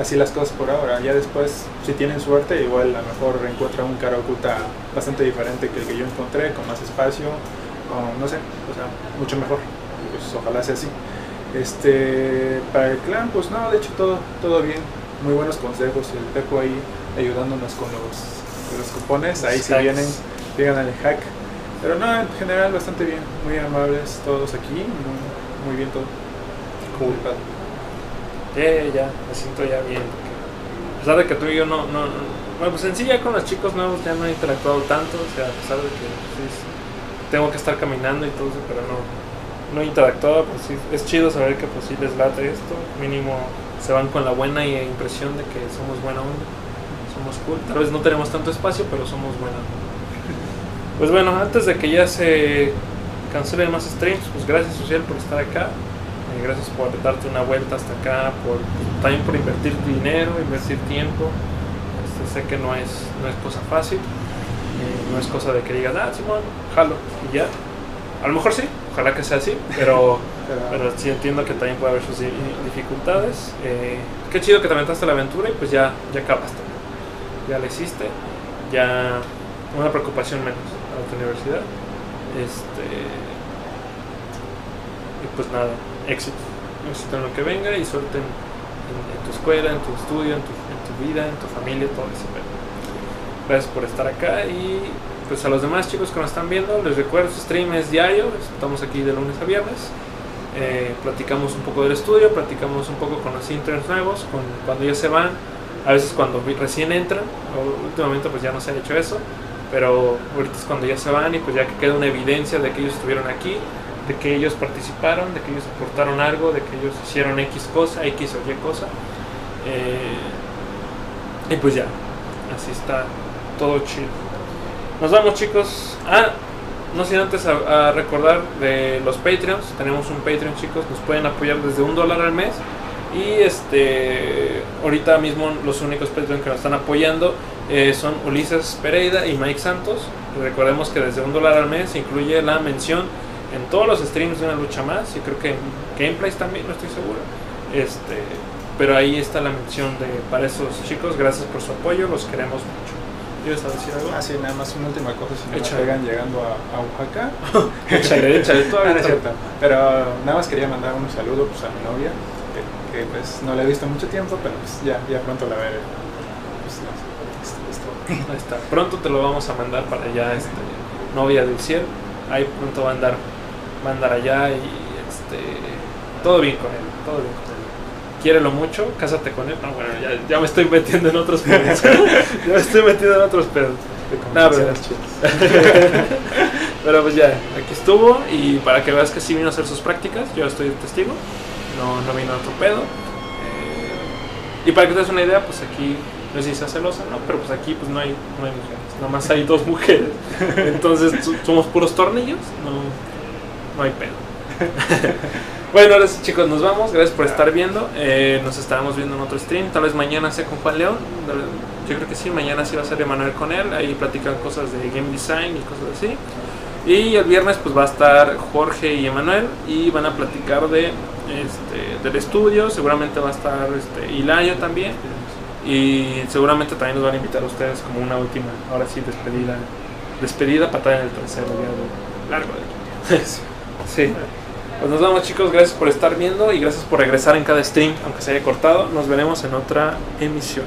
así las cosas por ahora. Ya después, si tienen suerte, igual a lo mejor encuentran un cara oculta bastante diferente que el que yo encontré, con más espacio, o no sé, o sea, mucho mejor. Pues ojalá sea así. Este, para el clan, pues no, de hecho todo, todo bien, muy buenos consejos, el Pepo ahí ayudándonos con los, con los cupones, ahí si vienen, digan al hack. Pero no, en general bastante bien, muy amables todos aquí, muy, muy bien todo. Cool. Ya, ya, me siento ya bien. porque A pesar de que tú y yo no, no, no- Bueno, pues en sí ya con los chicos nuevos ya no he interactuado tanto, o sea, a pesar de que sí, es- tengo que estar caminando y todo eso, pero no, no he interactuado, pues sí, es chido saber que pues sí les late esto, mínimo se van con la buena impresión de que somos buena onda, somos cool, tal vez no tenemos tanto espacio, pero somos buena onda. Pues bueno, antes de que ya se cancelen más streams, pues gracias Social por estar acá. Eh, gracias por darte una vuelta hasta acá, por también por invertir dinero, invertir tiempo. Este, sé que no es, no es cosa fácil, eh, no es cosa de que digas, ah, Simón, jalo, y ya. A lo mejor sí, ojalá que sea así, pero, [LAUGHS] Pero, sí entiendo que también puede haber sus di- dificultades. Eh, qué chido que te aventaste la aventura y pues ya, ya acabaste. Ya la hiciste, ya una preocupación menos a tu universidad. Este, y pues nada, éxito. Éxito en lo que venga y suerte en, en- en tu escuela, en tu estudio, en tu, en tu vida, en tu familia, todo eso. Gracias por estar acá y pues a los demás chicos que nos están viendo, les recuerdo, este stream es diario, estamos aquí de lunes a viernes. Eh, platicamos un poco del estudio, platicamos un poco con los interns nuevos, con cuando ya se van, a veces cuando recién entran, o últimamente pues ya no se ha hecho eso, pero ahorita es cuando ya se van y pues ya que queda una evidencia de que ellos estuvieron aquí, de que ellos participaron, de que ellos aportaron algo, de que ellos hicieron X cosa, X o Y cosa. Eh, y pues ya, así está todo chido. Nos vamos chicos. Ah, no sin antes a, recordar de los Patreons. Tenemos un Patreon chicos, nos pueden apoyar desde un dólar al mes. Y este ahorita mismo los únicos Patreons que nos están apoyando eh, son Ulises Pereira y Mike Santos. Recordemos que desde un dólar al mes incluye la mención en todos los streams de una lucha más. Y creo que en gameplays también, no estoy seguro. Este, pero ahí está la mención de para esos chicos. Gracias por su apoyo, los queremos mucho. ¿Quieres decir algo? Ah, sí, nada más una última cosa, si pegan llegando a, a Oaxaca. [LAUGHS] Échale, échale, tú [LAUGHS] Ah, no es cierto. Pero nada más quería mandar un saludo pues, a mi novia, que, que, pues no la he visto mucho tiempo, pero pues ya, ya pronto la veré. Pues, no sé, esto- esto. Ahí está. Pronto te lo vamos a mandar para allá, este, novia del cielo. Ahí pronto va a andar, va a andar allá y este, todo bien con él, todo bien con él. Quiérelo mucho, cásate con él. No, bueno, ya, ya me estoy metiendo en otros pedos. [LAUGHS] [LAUGHS] ya me estoy metiendo en otros pedos. No, pero-. [LAUGHS] Pero pues ya, aquí estuvo y para que veas que sí vino a hacer sus prácticas, yo estoy de testigo, no, no vino a otro pedo. Eh, y para que te des una idea, pues aquí, no sé si sea celosa, ¿no? Pero pues aquí pues no hay, no hay mujeres, nada más hay dos mujeres. Entonces somos puros tornillos, no, no hay pedo. [LAUGHS] Bueno, ahora sí, chicos, nos vamos. Gracias por estar viendo. Eh, nos estaremos viendo en otro stream. Tal vez mañana sea con Juan León. Yo creo que sí. Mañana sí va a ser Emanuel con él. Ahí platican cosas de game design y cosas así. Y el viernes pues va a estar Jorge y Emanuel y van a platicar de este, del estudio. Seguramente va a estar este, Hilario también. Y seguramente también nos van a invitar a ustedes como una última, ahora sí, despedida. Despedida patada en el de- largo de [LAUGHS] Sí. Pues nos vamos chicos, gracias por estar viendo y gracias por regresar en cada stream, aunque se haya cortado. Nos veremos en otra emisión.